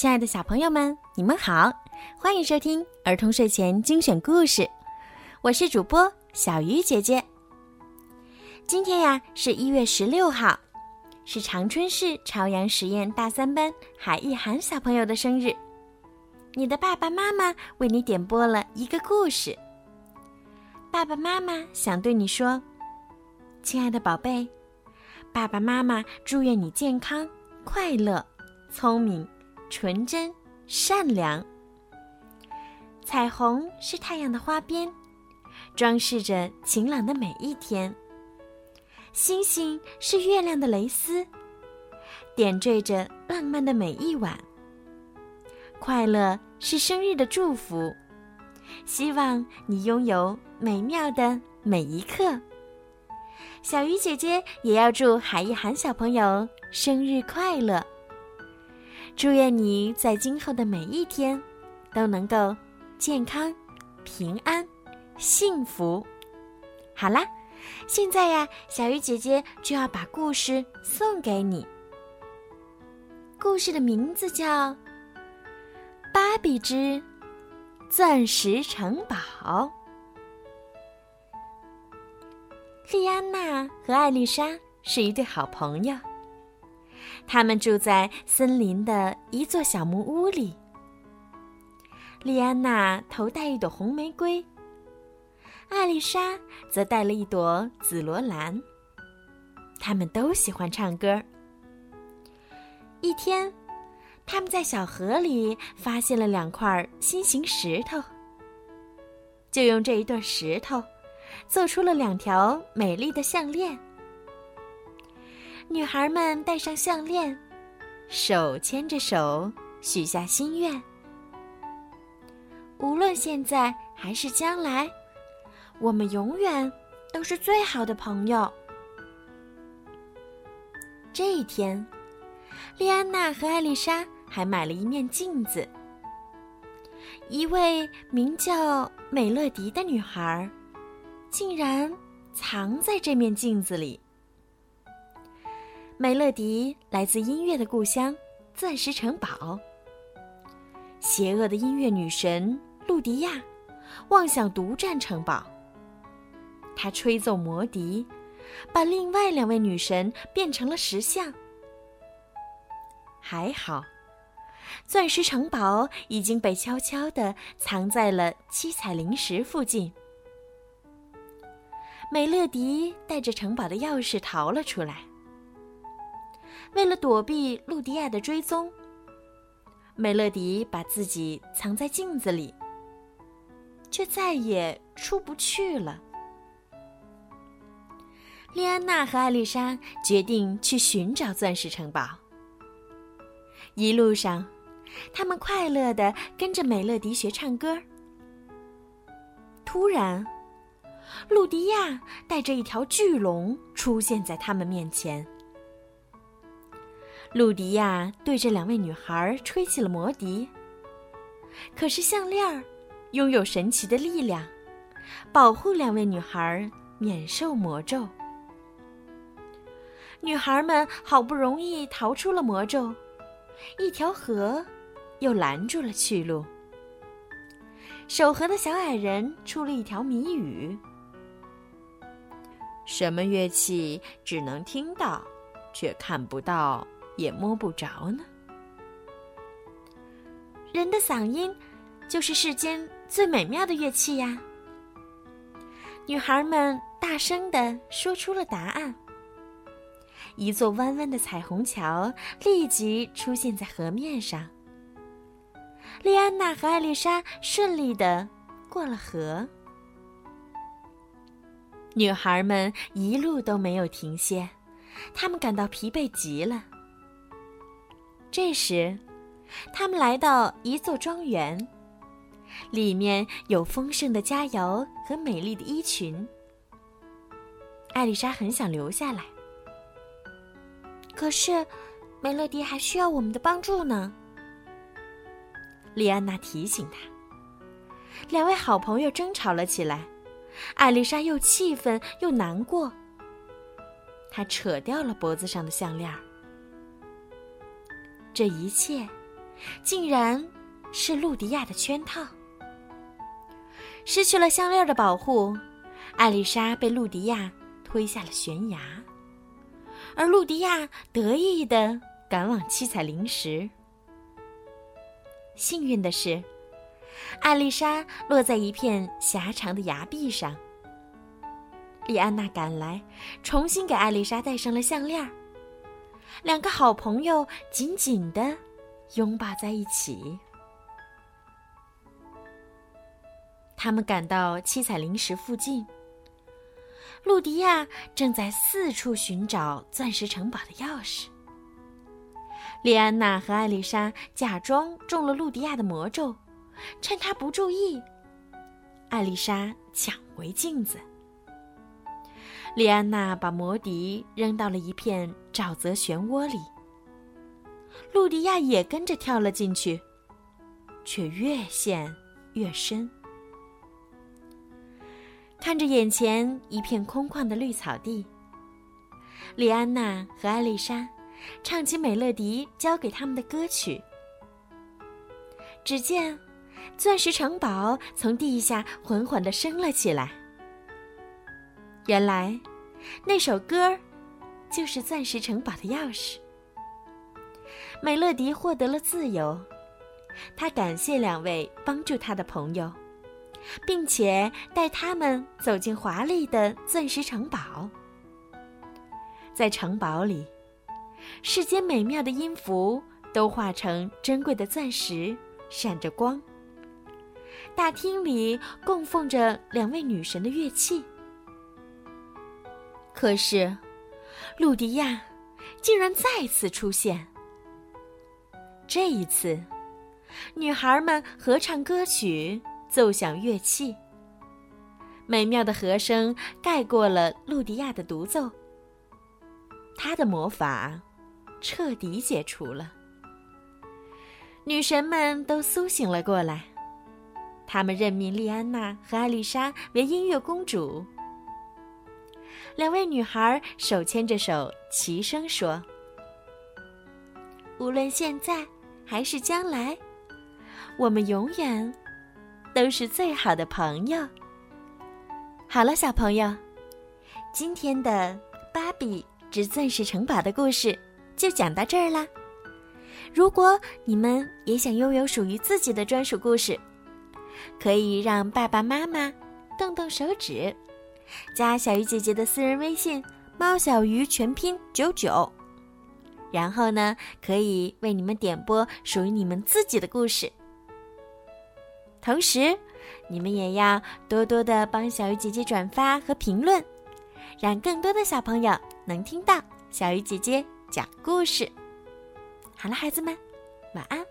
亲爱的小朋友们，你们好，欢迎收听儿童睡前精选故事，我是主播小鱼姐姐。今天呀是一月十六号，是长春市朝阳实验大三班海一涵小朋友的生日，你的爸爸妈妈为你点播了一个故事。爸爸妈妈想对你说，亲爱的宝贝，爸爸妈妈祝愿你健康、快乐、聪明。纯真、善良。彩虹是太阳的花边，装饰着晴朗的每一天。星星是月亮的蕾丝，点缀着浪漫的每一晚。快乐是生日的祝福，希望你拥有美妙的每一刻。小鱼姐姐也要祝海一涵小朋友生日快乐。祝愿你在今后的每一天都能够健康、平安、幸福。好啦，现在呀，小鱼姐姐就要把故事送给你。故事的名字叫《芭比之钻石城堡》。莉安娜和艾丽莎是一对好朋友。他们住在森林的一座小木屋里。莉安娜头戴一朵红玫瑰，艾丽莎则戴了一朵紫罗兰。他们都喜欢唱歌。一天，他们在小河里发现了两块心形石头，就用这一对石头做出了两条美丽的项链。女孩们戴上项链，手牵着手，许下心愿。无论现在还是将来，我们永远都是最好的朋友。这一天，莉安娜和艾丽莎还买了一面镜子。一位名叫美乐迪的女孩，竟然藏在这面镜子里。美乐迪来自音乐的故乡——钻石城堡。邪恶的音乐女神露迪亚妄想独占城堡。她吹奏魔笛，把另外两位女神变成了石像。还好，钻石城堡已经被悄悄地藏在了七彩灵石附近。美乐迪带着城堡的钥匙逃了出来。为了躲避露迪亚的追踪，美乐迪把自己藏在镜子里，却再也出不去了。莉安娜和艾丽莎决定去寻找钻石城堡。一路上，他们快乐的跟着美乐迪学唱歌。突然，露迪亚带着一条巨龙出现在他们面前。露迪亚对着两位女孩吹起了魔笛。可是项链拥有神奇的力量，保护两位女孩免受魔咒。女孩们好不容易逃出了魔咒，一条河又拦住了去路。守河的小矮人出了一条谜语：什么乐器只能听到，却看不到？也摸不着呢。人的嗓音，就是世间最美妙的乐器呀。女孩们大声的说出了答案。一座弯弯的彩虹桥立即出现在河面上。莉安娜和艾丽莎顺利的过了河。女孩们一路都没有停歇，她们感到疲惫极了。这时，他们来到一座庄园，里面有丰盛的佳肴和美丽的衣裙。艾丽莎很想留下来，可是梅乐迪还需要我们的帮助呢。莉安娜提醒她。两位好朋友争吵了起来，艾丽莎又气愤又难过。她扯掉了脖子上的项链儿。这一切，竟然是露迪亚的圈套。失去了项链的保护，艾丽莎被露迪亚推下了悬崖，而露迪亚得意的赶往七彩灵石。幸运的是，艾丽莎落在一片狭长的崖壁上。莉安娜赶来，重新给艾丽莎戴上了项链。两个好朋友紧紧的拥抱在一起。他们赶到七彩灵石附近，露迪亚正在四处寻找钻石城堡的钥匙。莉安娜和艾丽莎假装中了露迪亚的魔咒，趁她不注意，艾丽莎抢回镜子。莉安娜把魔笛扔到了一片沼泽漩涡里，露迪亚也跟着跳了进去，却越陷越深。看着眼前一片空旷的绿草地，莉安娜和艾丽莎唱起美乐迪教给他们的歌曲。只见钻石城堡从地下缓缓地升了起来。原来，那首歌就是钻石城堡的钥匙。美乐迪获得了自由，他感谢两位帮助他的朋友，并且带他们走进华丽的钻石城堡。在城堡里，世间美妙的音符都化成珍贵的钻石，闪着光。大厅里供奉着两位女神的乐器。可是，露迪亚竟然再次出现。这一次，女孩们合唱歌曲，奏响乐器。美妙的和声盖过了露迪亚的独奏。她的魔法彻底解除了。女神们都苏醒了过来，她们任命莉安娜和艾丽莎为音乐公主。两位女孩手牵着手，齐声说：“无论现在还是将来，我们永远都是最好的朋友。”好了，小朋友，今天的《芭比之钻石城堡》的故事就讲到这儿啦。如果你们也想拥有属于自己的专属故事，可以让爸爸妈妈动动手指。加小鱼姐姐的私人微信“猫小鱼”全拼九九，然后呢，可以为你们点播属于你们自己的故事。同时，你们也要多多的帮小鱼姐姐转发和评论，让更多的小朋友能听到小鱼姐姐讲故事。好了，孩子们，晚安。